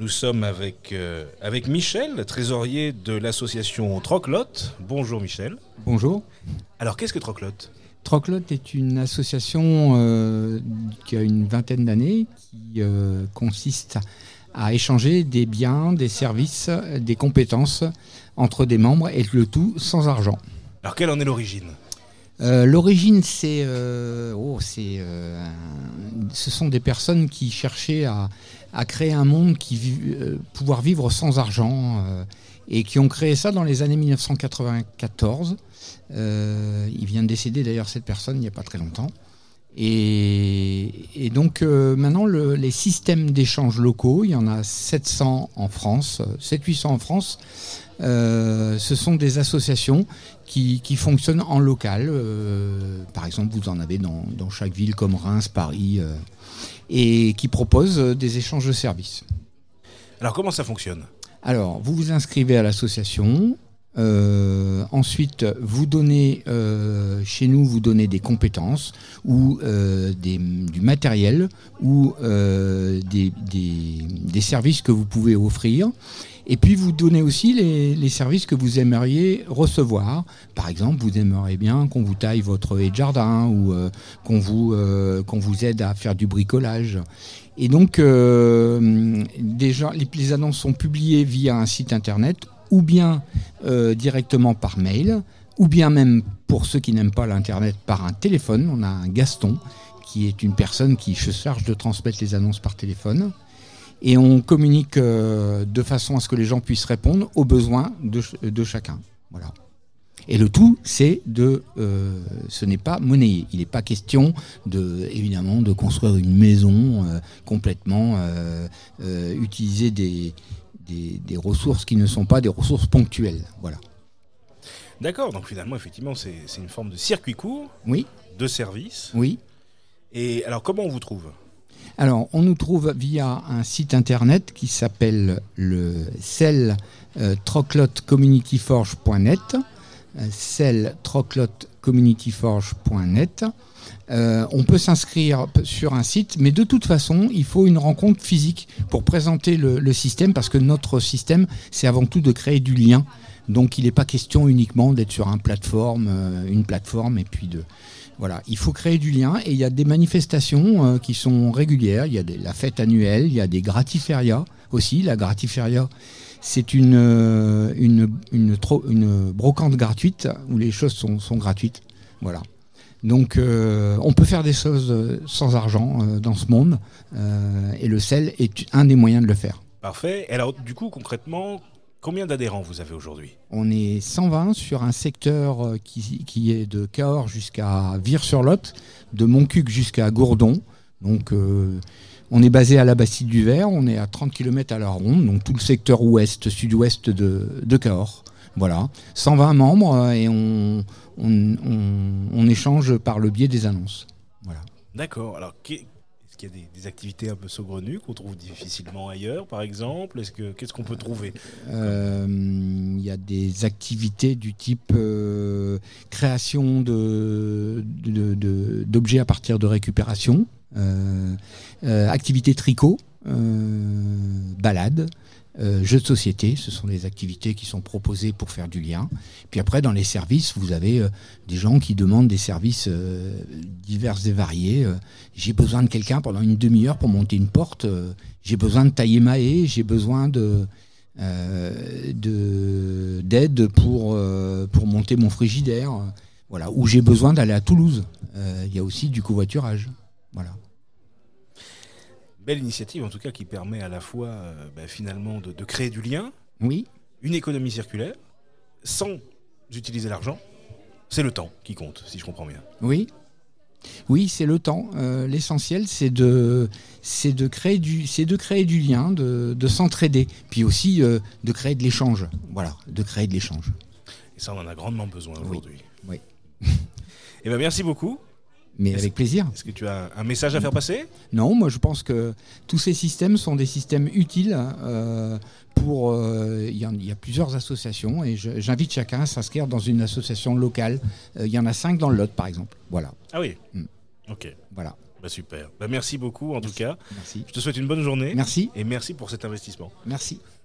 Nous sommes avec, euh, avec Michel, trésorier de l'association Troclotte. Bonjour Michel. Bonjour. Alors qu'est-ce que Troclotte Troclotte est une association euh, qui a une vingtaine d'années qui euh, consiste à échanger des biens, des services, des compétences entre des membres et le tout sans argent. Alors quelle en est l'origine? Euh, L'origine, c'est, euh, oh, c'est, euh, ce sont des personnes qui cherchaient à, créer un monde qui pouvoir vivre sans argent et qui ont créé ça dans les années 1994. Euh, il vient de décéder d'ailleurs cette personne il n'y a pas très longtemps. Et, et donc euh, maintenant, le- les systèmes d'échange locaux, il y en a 700 en France, 700-800 en France. Euh, ce sont des associations qui, qui fonctionnent en local. Euh, par exemple, vous en avez dans, dans chaque ville comme Reims, Paris, et qui proposent des échanges de services. Alors comment ça fonctionne? Alors, vous vous inscrivez à l'association. Euh, ensuite, vous donnez euh, chez nous, vous donnez des compétences ou euh, des- du matériel ou des, services que vous pouvez offrir. Et puis vous donnez aussi les, services que vous aimeriez recevoir. Par exemple, vous aimeriez bien qu'on vous taille votre haie de jardin ou qu'on vous, aide à faire du bricolage. Et donc, déjà, les annonces sont publiées via un site internet ou bien euh, directement par mail, ou bien même pour ceux qui n'aiment pas l'internet par un téléphone. On a un Gaston qui est une personne qui se charge de transmettre les annonces par téléphone. Et on communique euh, de façon à ce que les gens puissent répondre aux besoins de, de chacun. Voilà. Et le tout, c'est de, euh, ce n'est pas monnayé. Il n'est pas question de, évidemment, de construire une maison complètement, utiliser des, des, des ressources qui ne sont pas des ressources ponctuelles. Voilà. D'accord, donc finalement effectivement c'est une forme de circuit court, Oui, de service. oui. Et alors comment on vous trouve? Alors, on nous trouve via un site internet qui s'appelle le cell euh, troclotcommunityforge.net. troclotcommunityforge.net. Euh, on peut s'inscrire sur un site, mais de toute façon, il faut une rencontre physique pour présenter le, le système, parce que notre système, c'est avant tout de créer du lien. Donc, il n'est pas question uniquement d'être sur un plateforme, euh, une plateforme, et puis de, voilà, il faut créer du lien et il y a des manifestations euh, qui sont régulières. Il y a des- la fête annuelle, il y a des gratiférias aussi. La gratiféria, c'est une, euh, une, une, brocante gratuite où les choses sont, sont gratuites. Voilà. Donc euh, on peut faire des choses euh, sans argent euh, dans ce monde euh, et le sel est un des moyens de le faire. Parfait. Et alors du coup concrètement, combien d'adhérents vous avez aujourd'hui? On est 120 sur un secteur qui, qui est de Cahors jusqu'à Vire-sur-Lot, de Montcuq jusqu'à Gourdon. Donc on est basé à la Bastide du Vert, on est à 30 km à la ronde, donc tout le secteur ouest, sud-ouest de, Cahors. Voilà, 120 membres euh, et on, échange par le biais des annonces. Voilà. D'accord. Qu'il y a des, activités un peu saugrenues qu'on trouve difficilement ailleurs par exemple? Est-ce que Qu'est-ce qu'on peut trouver? Euh, Il y a des activités du type euh, création de- d'objets à partir de récupération, euh, activités tricot, balade, euh, jeux de société. Ce sont des activités qui sont proposées pour faire du lien. Puis après, dans les services, vous avez euh, des gens qui demandent des services euh, divers et variés. J'ai besoin de quelqu'un pendant une demi-heure pour monter une porte. J'ai besoin de tailler ma haie. J'ai besoin de de- d'aide pour, monter mon frigidaire. Voilà, ou j'ai besoin d'aller à Toulouse. Il y a aussi du covoiturage. Voilà. Belle initiative en tout cas qui permet à la fois euh, bah, finalement de, de créer du lien, Oui, une économie circulaire, sans utiliser l'argent. C'est le temps qui compte, si je comprends bien. oui. Oui, c'est le temps. Euh, L'essentiel, c'est de, c'est de créer du, c'est de créer du lien, de, de s'entraider, puis aussi euh, de créer de l'échange. Voilà, de créer de l'échange. Et ça, on en a grandement besoin Oui, aujourd'hui. oui. Eh ben, merci beaucoup. Mais avec plaisir. Est-ce que tu as un message à faire passer? Non, moi je pense que tous ces systèmes sont des systèmes utiles euh, pour. euh, Il y, a plusieurs associations et j'invite chacun à s'inscrire dans une association locale. Euh, Il y en a cinq dans le Lot, par exemple. Voilà, Ah oui? Hmm. Ok. voilà. Bah, super. Bah, merci beaucoup en tout cas. Merci. Je te souhaite une bonne journée Merci. et merci pour cet investissement. Merci.